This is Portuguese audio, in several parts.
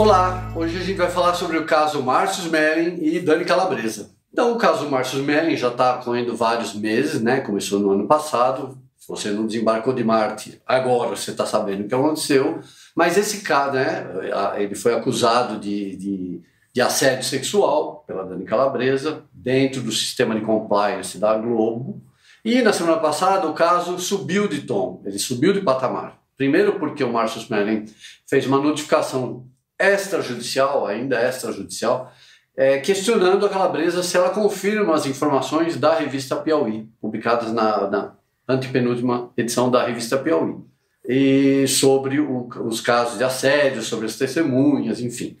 Olá, hoje a gente vai falar sobre o caso Márcio Smelling e Dani Calabresa. Então, o caso Márcio Smelling já está correndo vários meses, né? Começou no ano passado. Se você não desembarcou de Marte, agora você está sabendo o que aconteceu. Mas esse caso, né? Ele foi acusado de, de, de assédio sexual pela Dani Calabresa dentro do sistema de compliance da Globo. E na semana passada o caso subiu de tom, ele subiu de patamar. Primeiro porque o Márcio Smelling fez uma notificação extrajudicial, ainda extrajudicial, é, questionando a Calabresa se ela confirma as informações da revista Piauí, publicadas na, na antepenúltima edição da revista Piauí, e sobre o, os casos de assédio, sobre as testemunhas, enfim.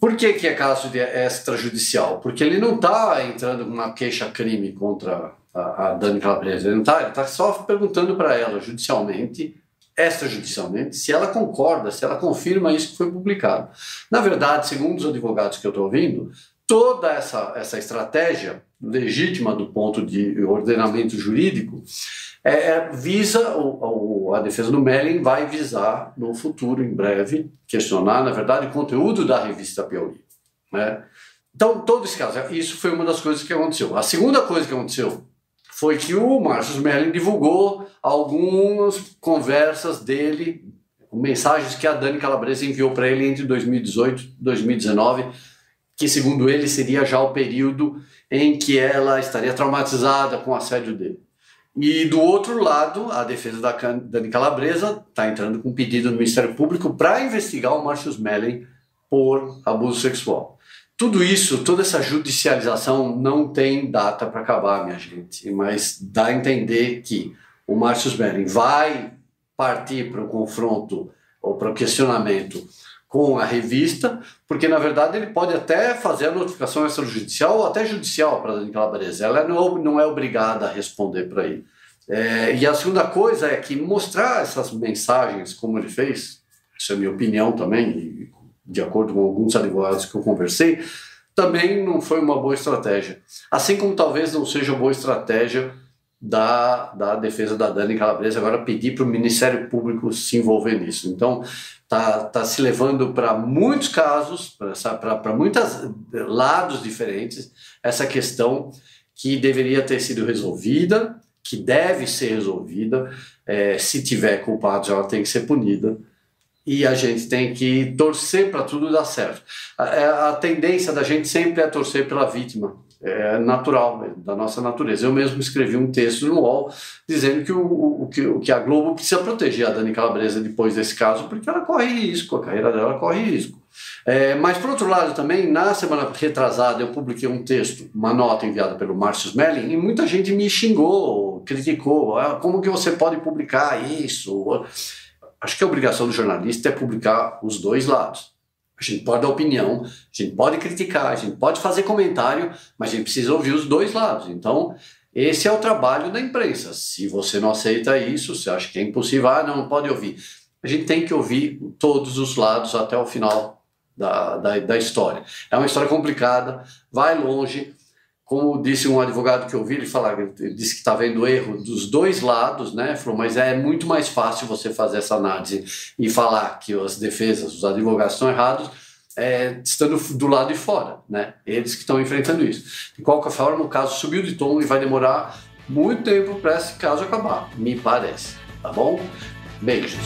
Por que, que é caso de extrajudicial? Porque ele não está entrando com uma queixa-crime contra a, a Dani Calabresa, ele está tá só perguntando para ela, judicialmente, extrajudicialmente, se ela concorda, se ela confirma isso que foi publicado. Na verdade, segundo os advogados que eu estou ouvindo, toda essa, essa estratégia legítima do ponto de ordenamento jurídico é, é, visa, o, o, a defesa do Melling vai visar no futuro, em breve, questionar, na verdade, o conteúdo da revista Piauí. Né? Então, todo esse caso, isso foi uma das coisas que aconteceu. A segunda coisa que aconteceu foi que o Márcio Melling divulgou algumas conversas dele, mensagens que a Dani Calabresa enviou para ele entre 2018 e 2019, que segundo ele seria já o período em que ela estaria traumatizada com o assédio dele. E do outro lado, a defesa da Dani Calabresa está entrando com um pedido no Ministério Público para investigar o Márcio Smelling por abuso sexual. Tudo isso, toda essa judicialização não tem data para acabar, minha gente, mas dá a entender que o Márcio Smelling vai partir para o confronto ou para o questionamento com a revista, porque na verdade ele pode até fazer a notificação extrajudicial ou até judicial para a Dani Calabresa. Ela não, não é obrigada a responder para ele. É, e a segunda coisa é que mostrar essas mensagens, como ele fez, isso é minha opinião também, de acordo com alguns advogados que eu conversei, também não foi uma boa estratégia. Assim como talvez não seja boa estratégia da, da defesa da Dani Calabresa agora pedir para o Ministério Público se envolver nisso. Então, tá, tá se levando para muitos casos, para muitos lados diferentes, essa questão que deveria ter sido resolvida, que deve ser resolvida. É, se tiver culpados, ela tem que ser punida. E a gente tem que torcer para tudo dar certo. A, é, a tendência da gente sempre é torcer pela vítima é natural, né, da nossa natureza. Eu mesmo escrevi um texto no UOL dizendo que, o, o, que, o que a Globo precisa proteger a Dani Calabresa depois desse caso, porque ela corre risco, a carreira dela corre risco. É, mas, por outro lado, também, na semana retrasada, eu publiquei um texto, uma nota enviada pelo Márcio Smelling, e muita gente me xingou, criticou. Ah, como que você pode publicar isso? Acho que a obrigação do jornalista é publicar os dois lados. A gente pode dar opinião, a gente pode criticar, a gente pode fazer comentário, mas a gente precisa ouvir os dois lados. Então, esse é o trabalho da imprensa. Se você não aceita isso, você acha que é impossível, ah, não, pode ouvir. A gente tem que ouvir todos os lados até o final da, da, da história. É uma história complicada, vai longe, como disse um advogado que eu ouvi, ele falar, ele disse que está vendo erro dos dois lados, né? Falou, mas é muito mais fácil você fazer essa análise e falar que as defesas, os advogados estão errados, é, estando do lado de fora, né? Eles que estão enfrentando isso. De qualquer forma, o caso subiu de tom e vai demorar muito tempo para esse caso acabar, me parece. Tá bom? Beijos.